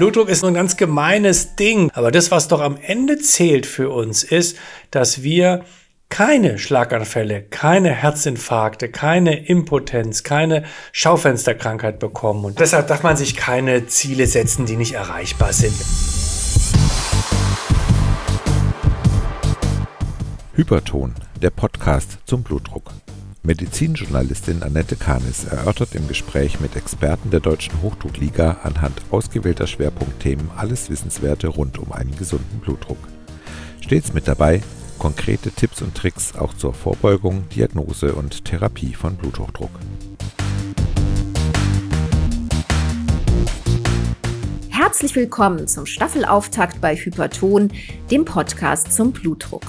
Blutdruck ist ein ganz gemeines Ding, aber das, was doch am Ende zählt für uns, ist, dass wir keine Schlaganfälle, keine Herzinfarkte, keine Impotenz, keine Schaufensterkrankheit bekommen. Und deshalb darf man sich keine Ziele setzen, die nicht erreichbar sind. Hyperton, der Podcast zum Blutdruck. Medizinjournalistin Annette Kahnis erörtert im Gespräch mit Experten der Deutschen Hochdruckliga anhand ausgewählter Schwerpunktthemen alles Wissenswerte rund um einen gesunden Blutdruck. Stets mit dabei konkrete Tipps und Tricks auch zur Vorbeugung, Diagnose und Therapie von Bluthochdruck. Herzlich willkommen zum Staffelauftakt bei Hyperton, dem Podcast zum Blutdruck.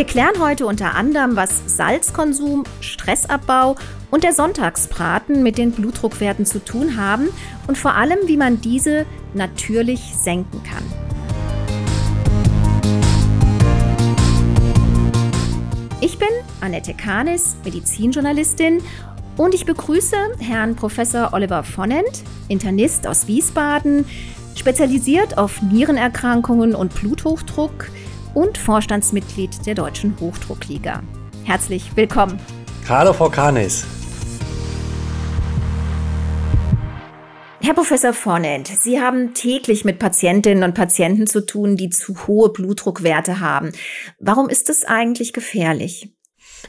Wir klären heute unter anderem, was Salzkonsum, Stressabbau und der Sonntagsbraten mit den Blutdruckwerten zu tun haben und vor allem, wie man diese natürlich senken kann. Ich bin Annette Kahnis, Medizinjournalistin und ich begrüße Herrn Professor Oliver Vonnent, Internist aus Wiesbaden, spezialisiert auf Nierenerkrankungen und Bluthochdruck, und Vorstandsmitglied der Deutschen Hochdruckliga. Herzlich willkommen. Hallo, Frau Kahnis. Herr Professor Vornent, Sie haben täglich mit Patientinnen und Patienten zu tun, die zu hohe Blutdruckwerte haben. Warum ist das eigentlich gefährlich?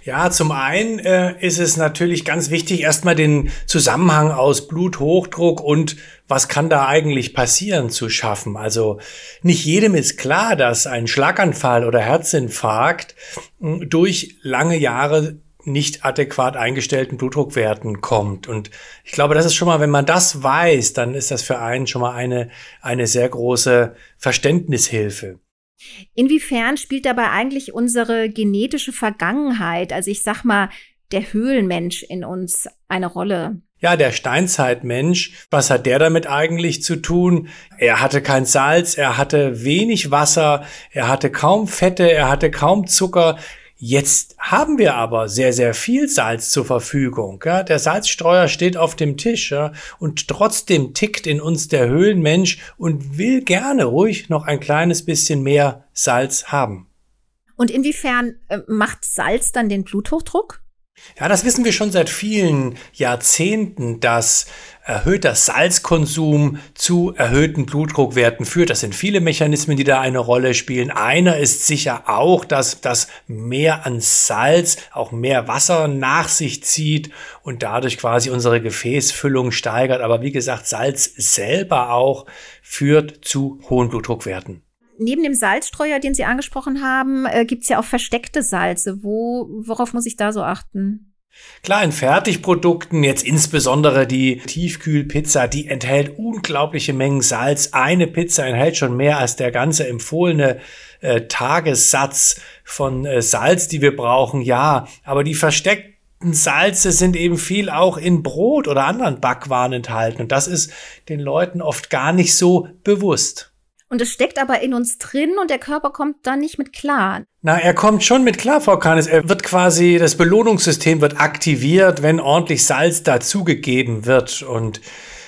Ja, zum einen äh, ist es natürlich ganz wichtig, erstmal den Zusammenhang aus Bluthochdruck und was kann da eigentlich passieren zu schaffen. Also nicht jedem ist klar, dass ein Schlaganfall oder Herzinfarkt hm, durch lange Jahre nicht adäquat eingestellten Blutdruckwerten kommt. Und ich glaube, das ist schon mal, wenn man das weiß, dann ist das für einen schon mal eine, eine sehr große Verständnishilfe. Inwiefern spielt dabei eigentlich unsere genetische Vergangenheit, also ich sag mal, der Höhlenmensch in uns eine Rolle? Ja, der Steinzeitmensch, was hat der damit eigentlich zu tun? Er hatte kein Salz, er hatte wenig Wasser, er hatte kaum Fette, er hatte kaum Zucker. Jetzt haben wir aber sehr, sehr viel Salz zur Verfügung. Ja? Der Salzstreuer steht auf dem Tisch ja? und trotzdem tickt in uns der Höhlenmensch und will gerne ruhig noch ein kleines bisschen mehr Salz haben. Und inwiefern äh, macht Salz dann den Bluthochdruck? Ja, das wissen wir schon seit vielen Jahrzehnten, dass erhöhter Salzkonsum zu erhöhten Blutdruckwerten führt. Das sind viele Mechanismen, die da eine Rolle spielen. Einer ist sicher auch, dass das mehr an Salz auch mehr Wasser nach sich zieht und dadurch quasi unsere Gefäßfüllung steigert. Aber wie gesagt, Salz selber auch führt zu hohen Blutdruckwerten neben dem Salzstreuer, den Sie angesprochen haben, äh, gibt es ja auch versteckte Salze. Wo, worauf muss ich da so achten? Klar, in Fertigprodukten, jetzt insbesondere die Tiefkühlpizza, die enthält unglaubliche Mengen Salz. Eine Pizza enthält schon mehr als der ganze empfohlene äh, Tagessatz von äh, Salz, die wir brauchen. Ja, aber die versteckten Salze sind eben viel auch in Brot oder anderen Backwaren enthalten. Und das ist den Leuten oft gar nicht so bewusst. Und es steckt aber in uns drin und der Körper kommt da nicht mit klar. Na, er kommt schon mit klar, Frau Kahnes. Er wird quasi, das Belohnungssystem wird aktiviert, wenn ordentlich Salz dazugegeben wird. Und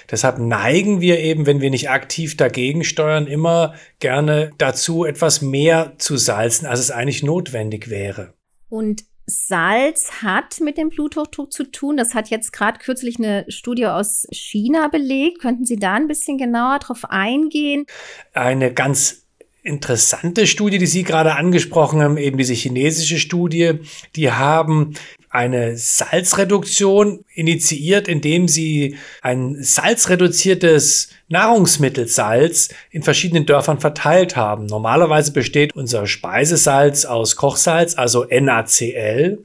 deshalb neigen wir eben, wenn wir nicht aktiv dagegen steuern, immer gerne dazu, etwas mehr zu salzen, als es eigentlich notwendig wäre. Und Salz hat mit dem Bluthochdruck zu tun. Das hat jetzt gerade kürzlich eine Studie aus China belegt. Könnten Sie da ein bisschen genauer drauf eingehen? Eine ganz interessante Studie, die Sie gerade angesprochen haben, eben diese chinesische Studie, die haben eine Salzreduktion initiiert, indem sie ein salzreduziertes Nahrungsmittelsalz in verschiedenen Dörfern verteilt haben. Normalerweise besteht unser Speisesalz aus Kochsalz, also NaCl.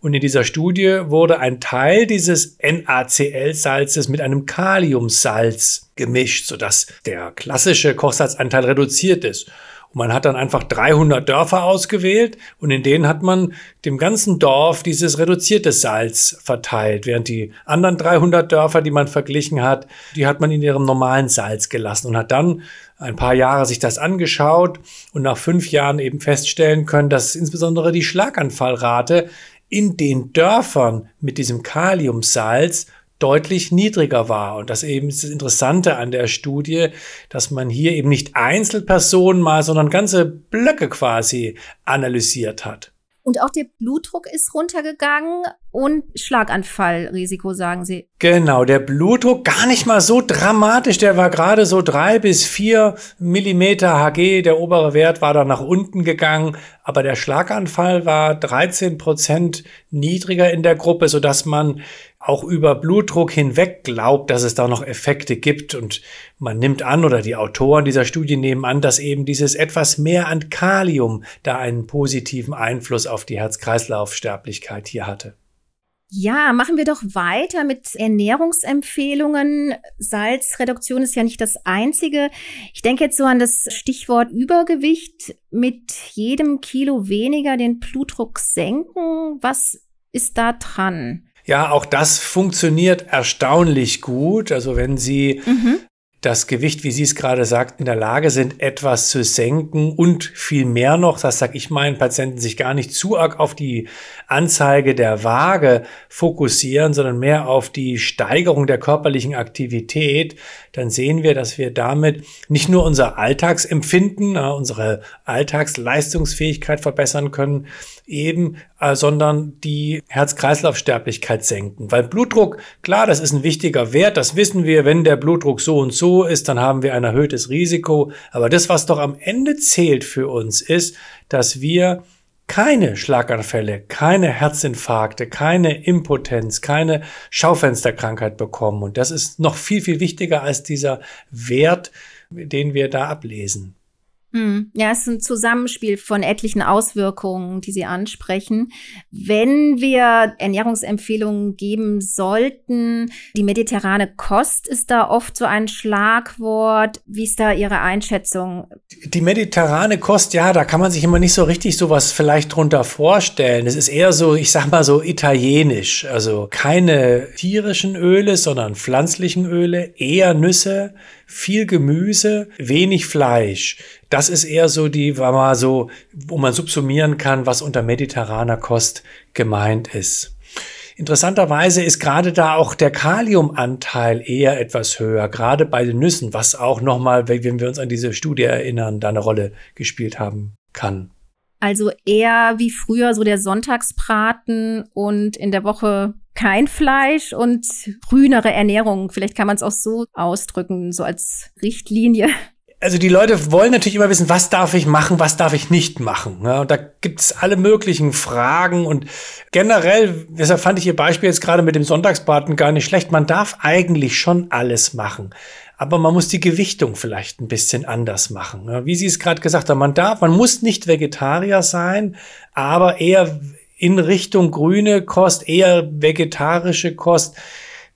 Und in dieser Studie wurde ein Teil dieses NaCl-Salzes mit einem Kaliumsalz gemischt, sodass der klassische Kochsalzanteil reduziert ist. Und man hat dann einfach 300 Dörfer ausgewählt und in denen hat man dem ganzen Dorf dieses reduzierte Salz verteilt, während die anderen 300 Dörfer, die man verglichen hat, die hat man in ihrem normalen Salz gelassen und hat dann ein paar Jahre sich das angeschaut und nach fünf Jahren eben feststellen können, dass insbesondere die Schlaganfallrate in den Dörfern mit diesem Kaliumsalz deutlich niedriger war. Und das eben ist das Interessante an der Studie, dass man hier eben nicht Einzelpersonen mal, sondern ganze Blöcke quasi analysiert hat. Und auch der Blutdruck ist runtergegangen und Schlaganfallrisiko, sagen Sie. Genau, der Blutdruck gar nicht mal so dramatisch. Der war gerade so drei bis vier Millimeter Hg. Der obere Wert war dann nach unten gegangen. Aber der Schlaganfall war 13 Prozent niedriger in der Gruppe, sodass man auch über Blutdruck hinweg glaubt, dass es da noch Effekte gibt. Und man nimmt an, oder die Autoren dieser Studie nehmen an, dass eben dieses etwas mehr an Kalium da einen positiven Einfluss auf die Herz-Kreislauf-Sterblichkeit hier hatte. Ja, machen wir doch weiter mit Ernährungsempfehlungen. Salzreduktion ist ja nicht das einzige. Ich denke jetzt so an das Stichwort Übergewicht. Mit jedem Kilo weniger den Blutdruck senken. Was ist da dran? Ja, auch das funktioniert erstaunlich gut. Also wenn Sie mhm das Gewicht, wie Sie es gerade sagten, in der Lage sind, etwas zu senken und viel mehr noch, das sage ich meinen Patienten, sich gar nicht zu arg auf die Anzeige der Waage fokussieren, sondern mehr auf die Steigerung der körperlichen Aktivität, dann sehen wir, dass wir damit nicht nur unser Alltagsempfinden, unsere Alltagsleistungsfähigkeit verbessern können, eben, äh, sondern die Herz-Kreislauf-Sterblichkeit senken. Weil Blutdruck, klar, das ist ein wichtiger Wert, das wissen wir, wenn der Blutdruck so und so ist, dann haben wir ein erhöhtes Risiko. Aber das, was doch am Ende zählt für uns, ist, dass wir keine Schlaganfälle, keine Herzinfarkte, keine Impotenz, keine Schaufensterkrankheit bekommen. Und das ist noch viel, viel wichtiger als dieser Wert, den wir da ablesen. Hm. Ja, es ist ein Zusammenspiel von etlichen Auswirkungen, die Sie ansprechen. Wenn wir Ernährungsempfehlungen geben sollten, die mediterrane Kost ist da oft so ein Schlagwort. Wie ist da Ihre Einschätzung? Die mediterrane Kost, ja, da kann man sich immer nicht so richtig sowas vielleicht drunter vorstellen. Es ist eher so, ich sag mal so italienisch. Also keine tierischen Öle, sondern pflanzlichen Öle, eher Nüsse, viel Gemüse, wenig Fleisch. Das ist eher so die, war mal so, wo man subsumieren kann, was unter mediterraner Kost gemeint ist. Interessanterweise ist gerade da auch der Kaliumanteil eher etwas höher, gerade bei den Nüssen, was auch nochmal, wenn wir uns an diese Studie erinnern, da eine Rolle gespielt haben kann. Also eher wie früher so der Sonntagsbraten und in der Woche kein Fleisch und grünere Ernährung. Vielleicht kann man es auch so ausdrücken, so als Richtlinie. Also die Leute wollen natürlich immer wissen, was darf ich machen, was darf ich nicht machen. Ja, und da gibt es alle möglichen Fragen und generell, deshalb fand ich Ihr Beispiel jetzt gerade mit dem Sonntagsbraten gar nicht schlecht. Man darf eigentlich schon alles machen. Aber man muss die Gewichtung vielleicht ein bisschen anders machen. Ja, wie Sie es gerade gesagt haben, man darf, man muss nicht Vegetarier sein, aber eher in Richtung grüne Kost, eher vegetarische Kost,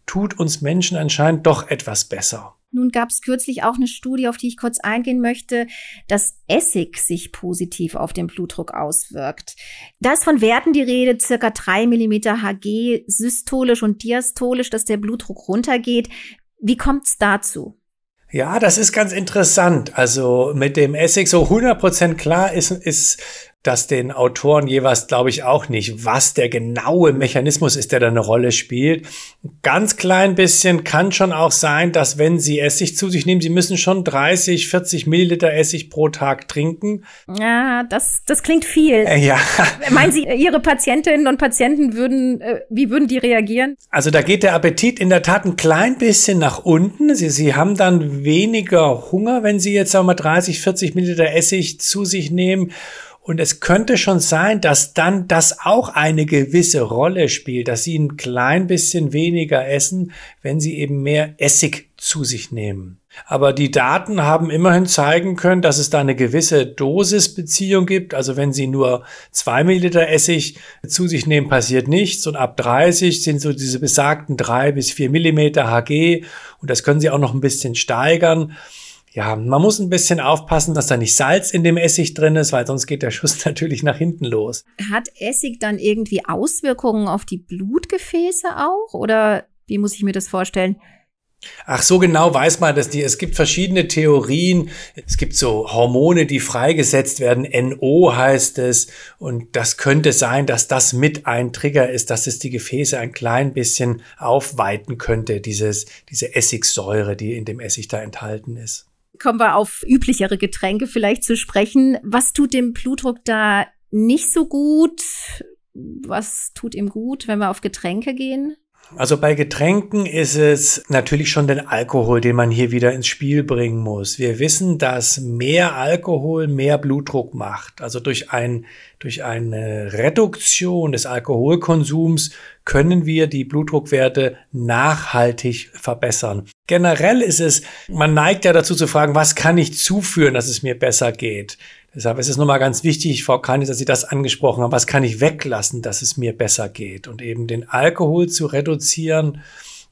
tut uns Menschen anscheinend doch etwas besser. Nun gab es kürzlich auch eine Studie, auf die ich kurz eingehen möchte, dass Essig sich positiv auf den Blutdruck auswirkt. Da ist von Werten die Rede, circa drei Millimeter Hg systolisch und diastolisch, dass der Blutdruck runtergeht. Wie kommt es dazu? Ja, das ist ganz interessant. Also mit dem Essig so 100% klar ist, ist das den Autoren jeweils, glaube ich, auch nicht, was der genaue Mechanismus ist, der da eine Rolle spielt. Ganz klein bisschen kann schon auch sein, dass wenn Sie Essig zu sich nehmen, Sie müssen schon 30, 40 Milliliter Essig pro Tag trinken. Ja, das, das klingt viel. Äh, ja. Meinen Sie, Ihre Patientinnen und Patienten würden, äh, wie würden die reagieren? Also da geht der Appetit in der Tat ein klein bisschen nach unten. Sie, Sie haben dann weniger Hunger, wenn Sie jetzt sagen wir mal 30, 40 Milliliter Essig zu sich nehmen. Und es könnte schon sein, dass dann das auch eine gewisse Rolle spielt, dass sie ein klein bisschen weniger essen, wenn sie eben mehr Essig zu sich nehmen. Aber die Daten haben immerhin zeigen können, dass es da eine gewisse Dosisbeziehung gibt. Also wenn Sie nur zwei Milliliter Essig zu sich nehmen, passiert nichts. Und ab 30 sind so diese besagten drei bis vier Millimeter Hg. Und das können Sie auch noch ein bisschen steigern. Ja, man muss ein bisschen aufpassen, dass da nicht Salz in dem Essig drin ist, weil sonst geht der Schuss natürlich nach hinten los. Hat Essig dann irgendwie Auswirkungen auf die Blutgefäße auch? Oder wie muss ich mir das vorstellen? Ach, so genau weiß man das nicht. Es gibt verschiedene Theorien. Es gibt so Hormone, die freigesetzt werden. NO heißt es. Und das könnte sein, dass das mit ein Trigger ist, dass es die Gefäße ein klein bisschen aufweiten könnte, dieses, diese Essigsäure, die in dem Essig da enthalten ist. Kommen wir auf üblichere Getränke vielleicht zu sprechen. Was tut dem Blutdruck da nicht so gut? Was tut ihm gut, wenn wir auf Getränke gehen? Also bei Getränken ist es natürlich schon den Alkohol, den man hier wieder ins Spiel bringen muss. Wir wissen, dass mehr Alkohol mehr Blutdruck macht. Also durch, ein, durch eine Reduktion des Alkoholkonsums können wir die Blutdruckwerte nachhaltig verbessern. Generell ist es, man neigt ja dazu zu fragen, was kann ich zuführen, dass es mir besser geht? Deshalb ist es nochmal ganz wichtig, Frau Kanis, dass Sie das angesprochen haben. Was kann ich weglassen, dass es mir besser geht? Und eben den Alkohol zu reduzieren,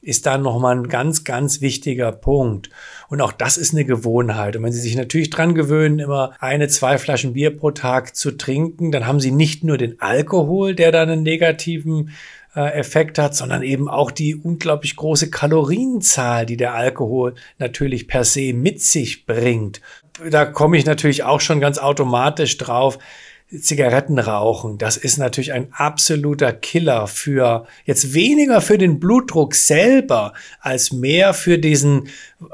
ist dann nochmal ein ganz, ganz wichtiger Punkt. Und auch das ist eine Gewohnheit. Und wenn Sie sich natürlich dran gewöhnen, immer eine, zwei Flaschen Bier pro Tag zu trinken, dann haben Sie nicht nur den Alkohol, der dann einen negativen äh, Effekt hat, sondern eben auch die unglaublich große Kalorienzahl, die der Alkohol natürlich per se mit sich bringt da komme ich natürlich auch schon ganz automatisch drauf. Zigaretten rauchen, das ist natürlich ein absoluter Killer für jetzt weniger für den Blutdruck selber als mehr für diesen,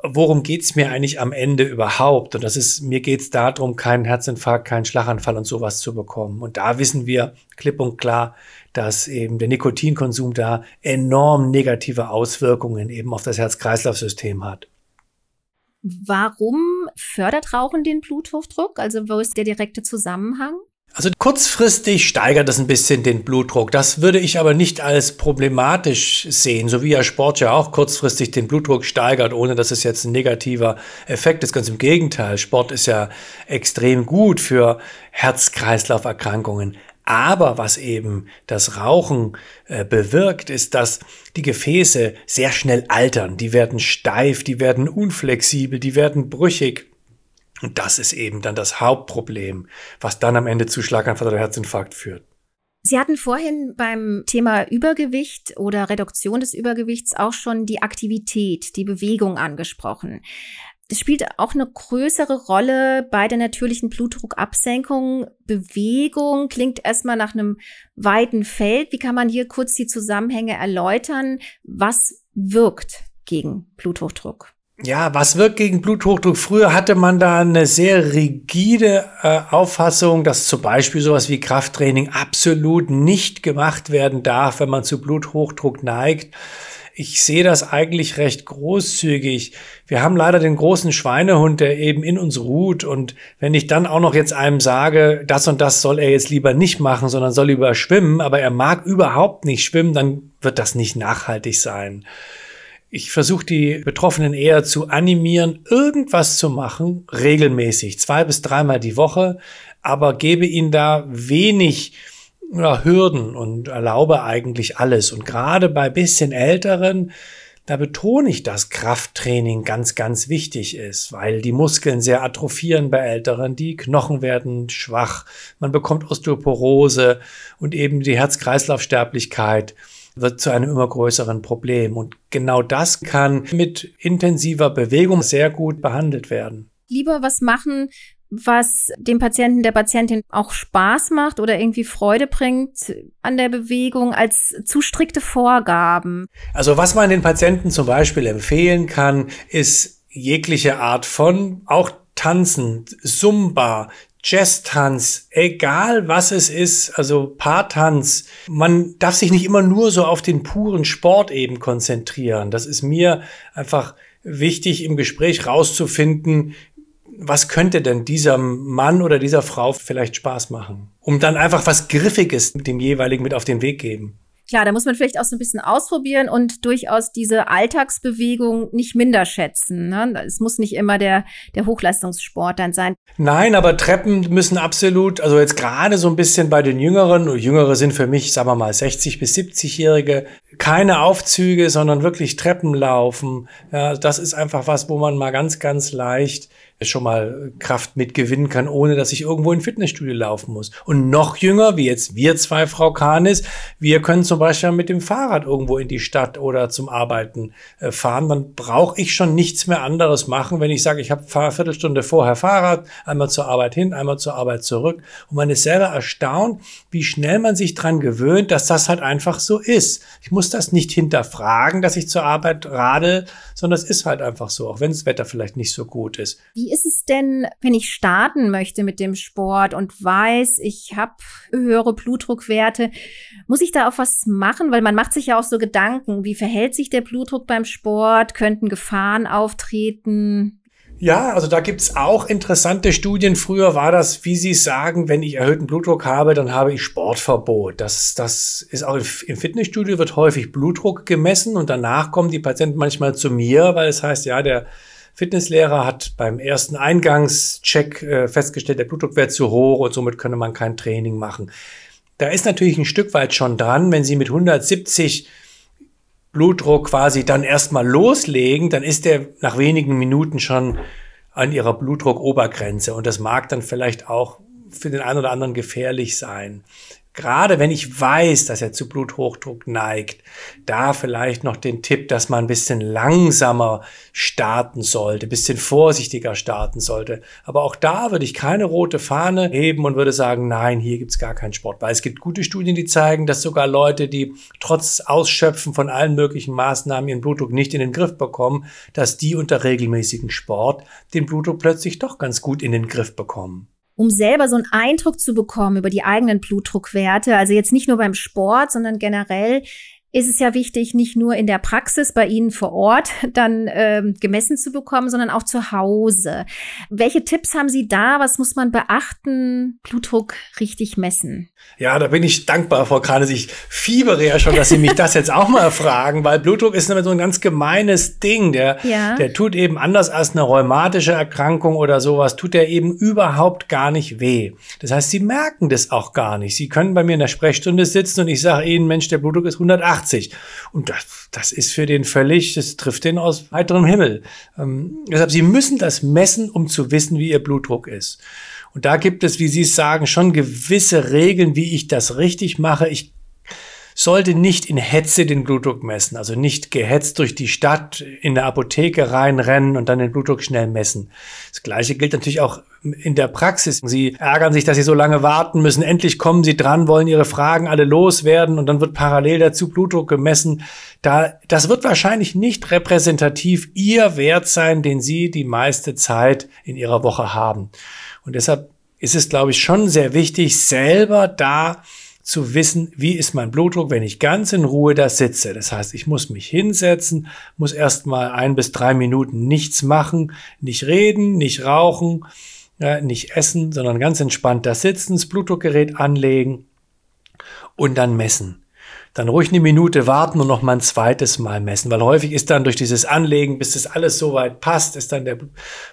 worum geht's mir eigentlich am Ende überhaupt? Und das ist, mir geht's darum, keinen Herzinfarkt, keinen Schlaganfall und sowas zu bekommen. Und da wissen wir klipp und klar, dass eben der Nikotinkonsum da enorm negative Auswirkungen eben auf das Herz-Kreislauf-System hat. Warum fördert Rauchen den Bluthochdruck? Also wo ist der direkte Zusammenhang? Also kurzfristig steigert es ein bisschen den Blutdruck. Das würde ich aber nicht als problematisch sehen, so wie ja Sport ja auch kurzfristig den Blutdruck steigert, ohne dass es jetzt ein negativer Effekt ist. Ganz im Gegenteil. Sport ist ja extrem gut für Herz-Kreislauf-Erkrankungen. Aber was eben das Rauchen äh, bewirkt, ist, dass die Gefäße sehr schnell altern. Die werden steif, die werden unflexibel, die werden brüchig. Und das ist eben dann das Hauptproblem, was dann am Ende zu Schlaganfall oder Herzinfarkt führt. Sie hatten vorhin beim Thema Übergewicht oder Reduktion des Übergewichts auch schon die Aktivität, die Bewegung angesprochen. Das spielt auch eine größere Rolle bei der natürlichen Blutdruckabsenkung. Bewegung klingt erstmal nach einem weiten Feld. Wie kann man hier kurz die Zusammenhänge erläutern? Was wirkt gegen Bluthochdruck? Ja, was wirkt gegen Bluthochdruck? Früher hatte man da eine sehr rigide äh, Auffassung, dass zum Beispiel sowas wie Krafttraining absolut nicht gemacht werden darf, wenn man zu Bluthochdruck neigt ich sehe das eigentlich recht großzügig. Wir haben leider den großen Schweinehund, der eben in uns ruht. Und wenn ich dann auch noch jetzt einem sage, das und das soll er jetzt lieber nicht machen, sondern soll lieber schwimmen, aber er mag überhaupt nicht schwimmen, dann wird das nicht nachhaltig sein. Ich versuche die Betroffenen eher zu animieren, irgendwas zu machen, regelmäßig, zwei bis dreimal die Woche, aber gebe ihnen da wenig ja, Hürden und erlaube eigentlich alles. Und gerade bei bisschen älteren, da betone ich, dass Krafttraining ganz, ganz wichtig ist, weil die Muskeln sehr atrophieren bei Älteren, die Knochen werden schwach, man bekommt Osteoporose und eben die Herz-Kreislauf-Sterblichkeit wird zu einem immer größeren Problem. Und genau das kann mit intensiver Bewegung sehr gut behandelt werden. Lieber was machen, was dem Patienten, der Patientin auch Spaß macht oder irgendwie Freude bringt an der Bewegung als zu strikte Vorgaben. Also was man den Patienten zum Beispiel empfehlen kann, ist jegliche Art von auch Tanzen, Zumba, Jazz-Tanz, egal was es ist, also Paartanz. Man darf sich nicht immer nur so auf den puren Sport eben konzentrieren. Das ist mir einfach wichtig im Gespräch rauszufinden, was könnte denn dieser Mann oder dieser Frau vielleicht Spaß machen? Um dann einfach was Griffiges mit dem jeweiligen mit auf den Weg geben. Klar, da muss man vielleicht auch so ein bisschen ausprobieren und durchaus diese Alltagsbewegung nicht minder schätzen. Ne? Es muss nicht immer der, der Hochleistungssport dann sein. Nein, aber Treppen müssen absolut, also jetzt gerade so ein bisschen bei den Jüngeren, Jüngere sind für mich, sagen wir mal, 60 bis 70-Jährige, keine Aufzüge, sondern wirklich Treppen laufen. Ja, das ist einfach was, wo man mal ganz, ganz leicht schon mal Kraft mitgewinnen kann, ohne dass ich irgendwo in Fitnessstudio laufen muss. Und noch jünger, wie jetzt wir zwei, Frau Kahnis, wir können zum Beispiel mit dem Fahrrad irgendwo in die Stadt oder zum Arbeiten äh, fahren. Dann brauche ich schon nichts mehr anderes machen, wenn ich sage, ich habe eine Viertelstunde vorher Fahrrad, einmal zur Arbeit hin, einmal zur Arbeit zurück. Und man ist selber erstaunt, wie schnell man sich dran gewöhnt, dass das halt einfach so ist. Ich muss das nicht hinterfragen, dass ich zur Arbeit radel, sondern es ist halt einfach so, auch wenn das Wetter vielleicht nicht so gut ist. Wie ist es denn, wenn ich starten möchte mit dem Sport und weiß, ich habe höhere Blutdruckwerte? Muss ich da auch was machen? Weil man macht sich ja auch so Gedanken, wie verhält sich der Blutdruck beim Sport? Könnten Gefahren auftreten? Ja, also da gibt's auch interessante Studien. Früher war das, wie Sie sagen, wenn ich erhöhten Blutdruck habe, dann habe ich Sportverbot. Das, das ist auch im Fitnessstudio wird häufig Blutdruck gemessen und danach kommen die Patienten manchmal zu mir, weil es heißt, ja, der Fitnesslehrer hat beim ersten Eingangscheck äh, festgestellt, der Blutdruck wäre zu hoch und somit könne man kein Training machen. Da ist natürlich ein Stück weit schon dran, wenn Sie mit 170 Blutdruck quasi dann erstmal loslegen, dann ist der nach wenigen Minuten schon an ihrer Blutdruckobergrenze und das mag dann vielleicht auch für den einen oder anderen gefährlich sein gerade wenn ich weiß, dass er zu Bluthochdruck neigt, da vielleicht noch den Tipp, dass man ein bisschen langsamer starten sollte, ein bisschen vorsichtiger starten sollte. Aber auch da würde ich keine rote Fahne heben und würde sagen, nein, hier gibt's gar keinen Sport. Weil es gibt gute Studien, die zeigen, dass sogar Leute, die trotz Ausschöpfen von allen möglichen Maßnahmen ihren Blutdruck nicht in den Griff bekommen, dass die unter regelmäßigen Sport den Blutdruck plötzlich doch ganz gut in den Griff bekommen um selber so einen Eindruck zu bekommen über die eigenen Blutdruckwerte. Also jetzt nicht nur beim Sport, sondern generell ist es ja wichtig, nicht nur in der Praxis bei Ihnen vor Ort dann ähm, gemessen zu bekommen, sondern auch zu Hause. Welche Tipps haben Sie da? Was muss man beachten? Blutdruck richtig messen? Ja, da bin ich dankbar, Frau Kranes. Ich fiebere ja schon, dass Sie mich das jetzt auch mal fragen, weil Blutdruck ist so ein ganz gemeines Ding. Der, ja. der tut eben anders als eine rheumatische Erkrankung oder sowas, tut der eben überhaupt gar nicht weh. Das heißt, Sie merken das auch gar nicht. Sie können bei mir in der Sprechstunde sitzen und ich sage Ihnen, Mensch, der Blutdruck ist 180. 80. Und das, das ist für den völlig, das trifft den aus heiterem Himmel. Ähm, deshalb, Sie müssen das messen, um zu wissen, wie Ihr Blutdruck ist. Und da gibt es, wie Sie es sagen, schon gewisse Regeln, wie ich das richtig mache. Ich sollte nicht in Hetze den Blutdruck messen, also nicht gehetzt durch die Stadt in der Apotheke reinrennen und dann den Blutdruck schnell messen. Das gleiche gilt natürlich auch in der Praxis. Sie ärgern sich, dass sie so lange warten müssen. Endlich kommen sie dran, wollen ihre Fragen alle loswerden und dann wird parallel dazu Blutdruck gemessen. Da, das wird wahrscheinlich nicht repräsentativ ihr Wert sein, den sie die meiste Zeit in ihrer Woche haben. Und deshalb ist es, glaube ich, schon sehr wichtig, selber da zu wissen, wie ist mein Blutdruck, wenn ich ganz in Ruhe da sitze. Das heißt, ich muss mich hinsetzen, muss erstmal ein bis drei Minuten nichts machen, nicht reden, nicht rauchen, ja, nicht essen, sondern ganz entspannt da sitzen, das Blutdruckgerät anlegen und dann messen dann ruhig eine Minute warten und noch mal ein zweites Mal messen, weil häufig ist dann durch dieses Anlegen, bis das alles so weit passt, ist dann der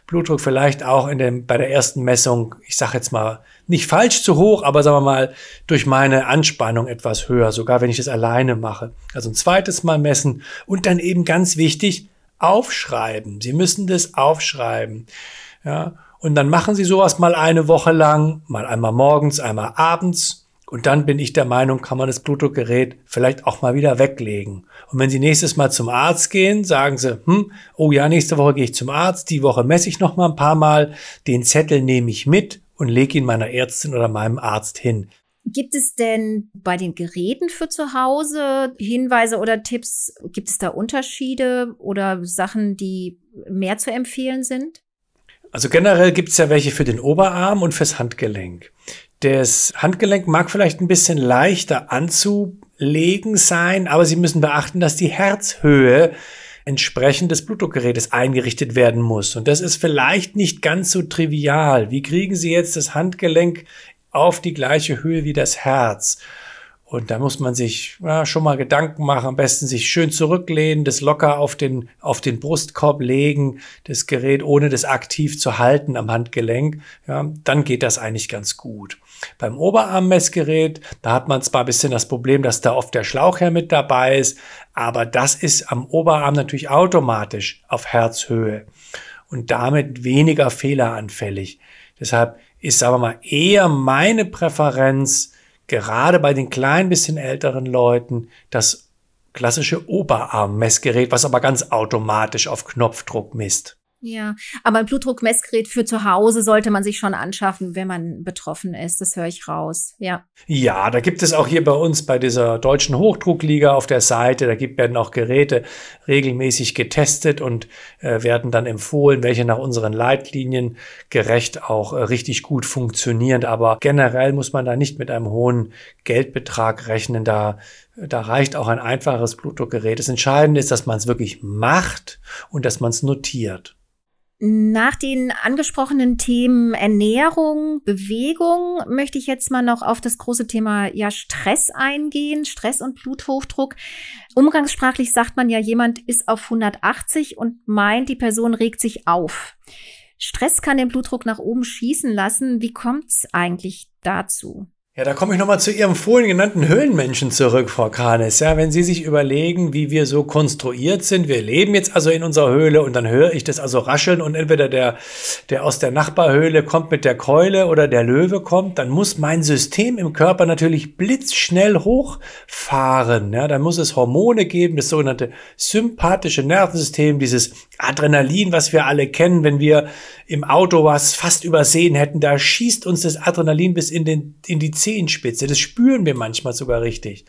Blutdruck vielleicht auch in dem, bei der ersten Messung, ich sage jetzt mal, nicht falsch zu hoch, aber sagen wir mal, durch meine Anspannung etwas höher, sogar wenn ich es alleine mache. Also ein zweites Mal messen und dann eben ganz wichtig, aufschreiben. Sie müssen das aufschreiben. Ja, und dann machen Sie sowas mal eine Woche lang, mal einmal morgens, einmal abends und dann bin ich der Meinung, kann man das Blutdruckgerät vielleicht auch mal wieder weglegen. Und wenn Sie nächstes Mal zum Arzt gehen, sagen Sie, hm, oh ja, nächste Woche gehe ich zum Arzt, die Woche messe ich noch mal ein paar Mal, den Zettel nehme ich mit und lege ihn meiner Ärztin oder meinem Arzt hin. Gibt es denn bei den Geräten für zu Hause Hinweise oder Tipps? Gibt es da Unterschiede oder Sachen, die mehr zu empfehlen sind? Also generell gibt es ja welche für den Oberarm und fürs Handgelenk. Das Handgelenk mag vielleicht ein bisschen leichter anzulegen sein, aber Sie müssen beachten, dass die Herzhöhe entsprechend des Blutdruckgerätes eingerichtet werden muss. Und das ist vielleicht nicht ganz so trivial. Wie kriegen Sie jetzt das Handgelenk auf die gleiche Höhe wie das Herz? Und da muss man sich ja, schon mal Gedanken machen, am besten sich schön zurücklehnen, das locker auf den, auf den Brustkorb legen, das Gerät ohne das aktiv zu halten am Handgelenk. Ja, dann geht das eigentlich ganz gut. Beim Oberarmmessgerät, da hat man zwar ein bisschen das Problem, dass da oft der Schlauchherr mit dabei ist, aber das ist am Oberarm natürlich automatisch auf Herzhöhe. und damit weniger fehleranfällig. Deshalb ist, sagen wir mal, eher meine Präferenz, gerade bei den klein bisschen älteren Leuten, das klassische Oberarmmessgerät, was aber ganz automatisch auf Knopfdruck misst. Ja, aber ein Blutdruckmessgerät für zu Hause sollte man sich schon anschaffen, wenn man betroffen ist. Das höre ich raus. Ja. Ja, da gibt es auch hier bei uns bei dieser deutschen Hochdruckliga auf der Seite, da gibt, werden auch Geräte regelmäßig getestet und äh, werden dann empfohlen, welche nach unseren Leitlinien gerecht auch äh, richtig gut funktionieren. Aber generell muss man da nicht mit einem hohen Geldbetrag rechnen. Da da reicht auch ein einfaches Blutdruckgerät. Das Entscheidende ist, dass man es wirklich macht und dass man es notiert. Nach den angesprochenen Themen Ernährung, Bewegung möchte ich jetzt mal noch auf das große Thema ja Stress eingehen, Stress und Bluthochdruck. Umgangssprachlich sagt man ja, jemand ist auf 180 und meint, die Person regt sich auf. Stress kann den Blutdruck nach oben schießen lassen. Wie kommt es eigentlich dazu? Ja, da komme ich nochmal zu Ihrem vorhin genannten Höhlenmenschen zurück, Frau Kahnes. Ja, wenn Sie sich überlegen, wie wir so konstruiert sind, wir leben jetzt also in unserer Höhle und dann höre ich das also rascheln und entweder der, der aus der Nachbarhöhle kommt mit der Keule oder der Löwe kommt, dann muss mein System im Körper natürlich blitzschnell hochfahren. Ja, dann muss es Hormone geben, das sogenannte sympathische Nervensystem, dieses Adrenalin, was wir alle kennen, wenn wir im Auto was fast übersehen hätten, da schießt uns das Adrenalin bis in, den, in die Zehenspitze. Das spüren wir manchmal sogar richtig.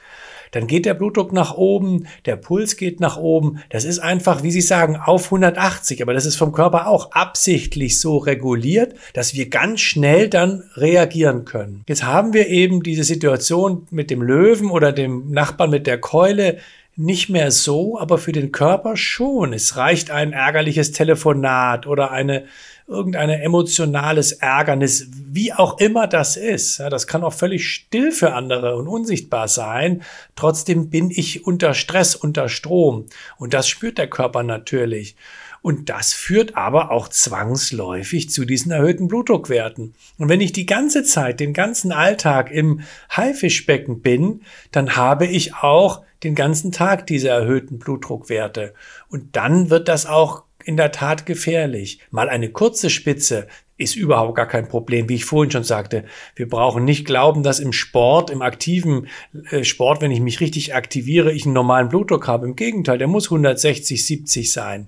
Dann geht der Blutdruck nach oben, der Puls geht nach oben. Das ist einfach, wie Sie sagen, auf 180. Aber das ist vom Körper auch absichtlich so reguliert, dass wir ganz schnell dann reagieren können. Jetzt haben wir eben diese Situation mit dem Löwen oder dem Nachbarn mit der Keule nicht mehr so, aber für den Körper schon. Es reicht ein ärgerliches Telefonat oder eine irgendein emotionales Ärgernis, wie auch immer das ist. Ja, das kann auch völlig still für andere und unsichtbar sein. Trotzdem bin ich unter Stress, unter Strom. Und das spürt der Körper natürlich. Und das führt aber auch zwangsläufig zu diesen erhöhten Blutdruckwerten. Und wenn ich die ganze Zeit, den ganzen Alltag im Haifischbecken bin, dann habe ich auch den ganzen Tag diese erhöhten Blutdruckwerte. Und dann wird das auch in der Tat gefährlich. Mal eine kurze Spitze ist überhaupt gar kein Problem, wie ich vorhin schon sagte. Wir brauchen nicht glauben, dass im Sport, im aktiven äh, Sport, wenn ich mich richtig aktiviere, ich einen normalen Blutdruck habe. Im Gegenteil, der muss 160, 70 sein.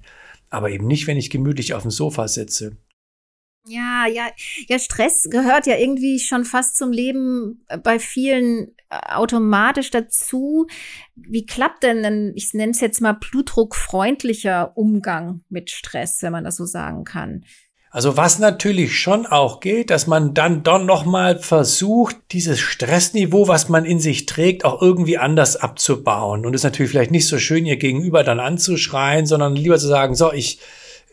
Aber eben nicht, wenn ich gemütlich auf dem Sofa sitze. Ja, ja, ja, Stress gehört ja irgendwie schon fast zum Leben bei vielen automatisch dazu. Wie klappt denn, denn ich nenne es jetzt mal blutdruckfreundlicher Umgang mit Stress, wenn man das so sagen kann? Also was natürlich schon auch geht, dass man dann doch nochmal versucht, dieses Stressniveau, was man in sich trägt, auch irgendwie anders abzubauen. Und es ist natürlich vielleicht nicht so schön, ihr Gegenüber dann anzuschreien, sondern lieber zu sagen, so, ich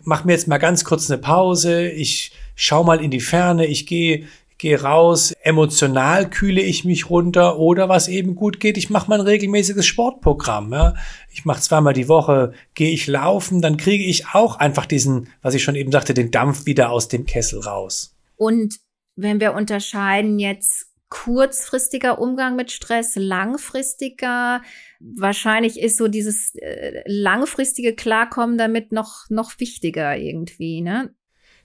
mache mir jetzt mal ganz kurz eine Pause, ich schau mal in die Ferne, ich gehe gehe raus, emotional kühle ich mich runter oder was eben gut geht, ich mache mein regelmäßiges Sportprogramm. Ja. Ich mache zweimal die Woche, gehe ich laufen, dann kriege ich auch einfach diesen, was ich schon eben sagte, den Dampf wieder aus dem Kessel raus. Und wenn wir unterscheiden jetzt kurzfristiger Umgang mit Stress, langfristiger, wahrscheinlich ist so dieses äh, langfristige Klarkommen damit noch, noch wichtiger irgendwie, ne?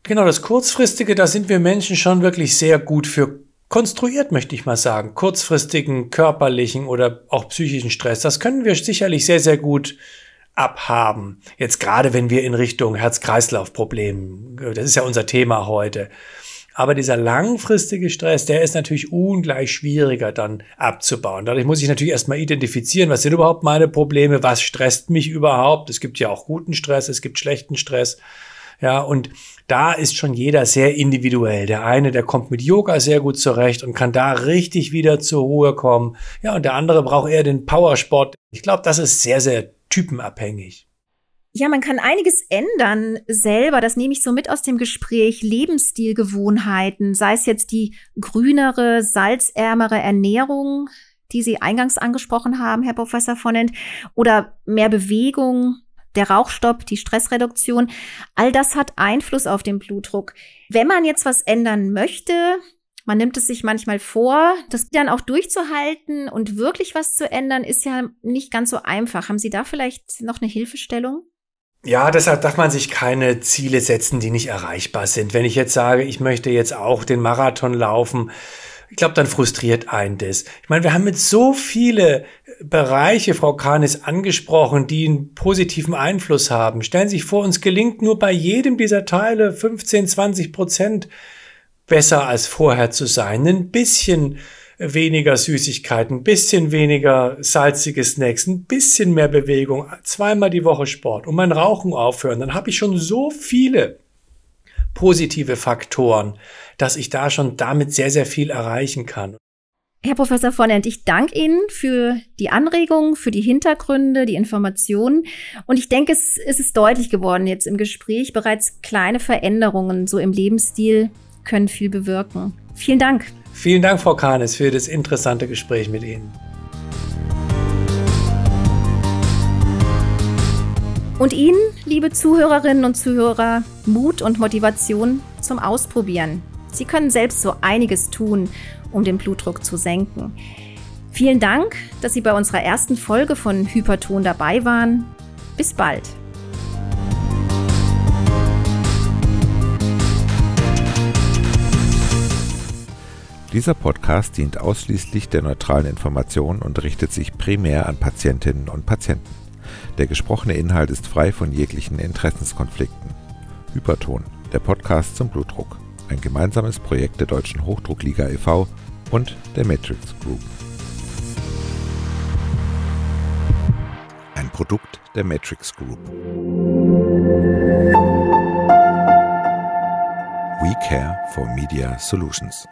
Genau, das Kurzfristige, da sind wir Menschen schon wirklich sehr gut für konstruiert, möchte ich mal sagen. Kurzfristigen, körperlichen oder auch psychischen Stress. Das können wir sicherlich sehr, sehr gut abhaben. Jetzt gerade, wenn wir in Richtung Herz-Kreislauf-Problemen, das ist ja unser Thema heute. Aber dieser langfristige Stress, der ist natürlich ungleich schwieriger dann abzubauen. Dadurch muss ich natürlich erstmal identifizieren, was sind überhaupt meine Probleme, was stresst mich überhaupt. Es gibt ja auch guten Stress, es gibt schlechten Stress. Ja, und da ist schon jeder sehr individuell. Der eine, der kommt mit Yoga sehr gut zurecht und kann da richtig wieder zur Ruhe kommen. Ja, und der andere braucht eher den Powersport. Ich glaube, das ist sehr, sehr typenabhängig. Ja, man kann einiges ändern selber. Das nehme ich so mit aus dem Gespräch. Lebensstilgewohnheiten, sei es jetzt die grünere, salzärmere Ernährung, die Sie eingangs angesprochen haben, Herr Professor Vonent, oder mehr Bewegung, der Rauchstopp, die Stressreduktion, all das hat Einfluss auf den Blutdruck. Wenn man jetzt was ändern möchte, man nimmt es sich manchmal vor, das dann auch durchzuhalten und wirklich was zu ändern, ist ja nicht ganz so einfach. Haben Sie da vielleicht noch eine Hilfestellung? Ja, deshalb darf man sich keine Ziele setzen, die nicht erreichbar sind. Wenn ich jetzt sage, ich möchte jetzt auch den Marathon laufen, ich glaube, dann frustriert einen das. Ich meine, wir haben mit so viele Bereiche, Frau Kahnis, angesprochen, die einen positiven Einfluss haben. Stellen Sie sich vor, uns gelingt nur bei jedem dieser Teile 15, 20 Prozent besser als vorher zu sein. Ein bisschen weniger Süßigkeiten, ein bisschen weniger salzige Snacks, ein bisschen mehr Bewegung, zweimal die Woche Sport und mein Rauchen aufhören, dann habe ich schon so viele positive Faktoren, dass ich da schon damit sehr, sehr viel erreichen kann. Herr Professor Vonent, ich danke Ihnen für die Anregungen, für die Hintergründe, die Informationen. Und ich denke, es, es ist deutlich geworden jetzt im Gespräch. Bereits kleine Veränderungen so im Lebensstil können viel bewirken. Vielen Dank. Vielen Dank, Frau Kahnes, für das interessante Gespräch mit Ihnen. Und Ihnen, liebe Zuhörerinnen und Zuhörer, Mut und Motivation zum Ausprobieren. Sie können selbst so einiges tun, um den Blutdruck zu senken. Vielen Dank, dass Sie bei unserer ersten Folge von Hyperton dabei waren. Bis bald. Dieser Podcast dient ausschließlich der neutralen Information und richtet sich primär an Patientinnen und Patienten. Der gesprochene Inhalt ist frei von jeglichen Interessenskonflikten. Hyperton, der Podcast zum Blutdruck. Ein gemeinsames Projekt der Deutschen Hochdruckliga e.V. und der Matrix Group. Ein Produkt der Matrix Group. We care for Media Solutions.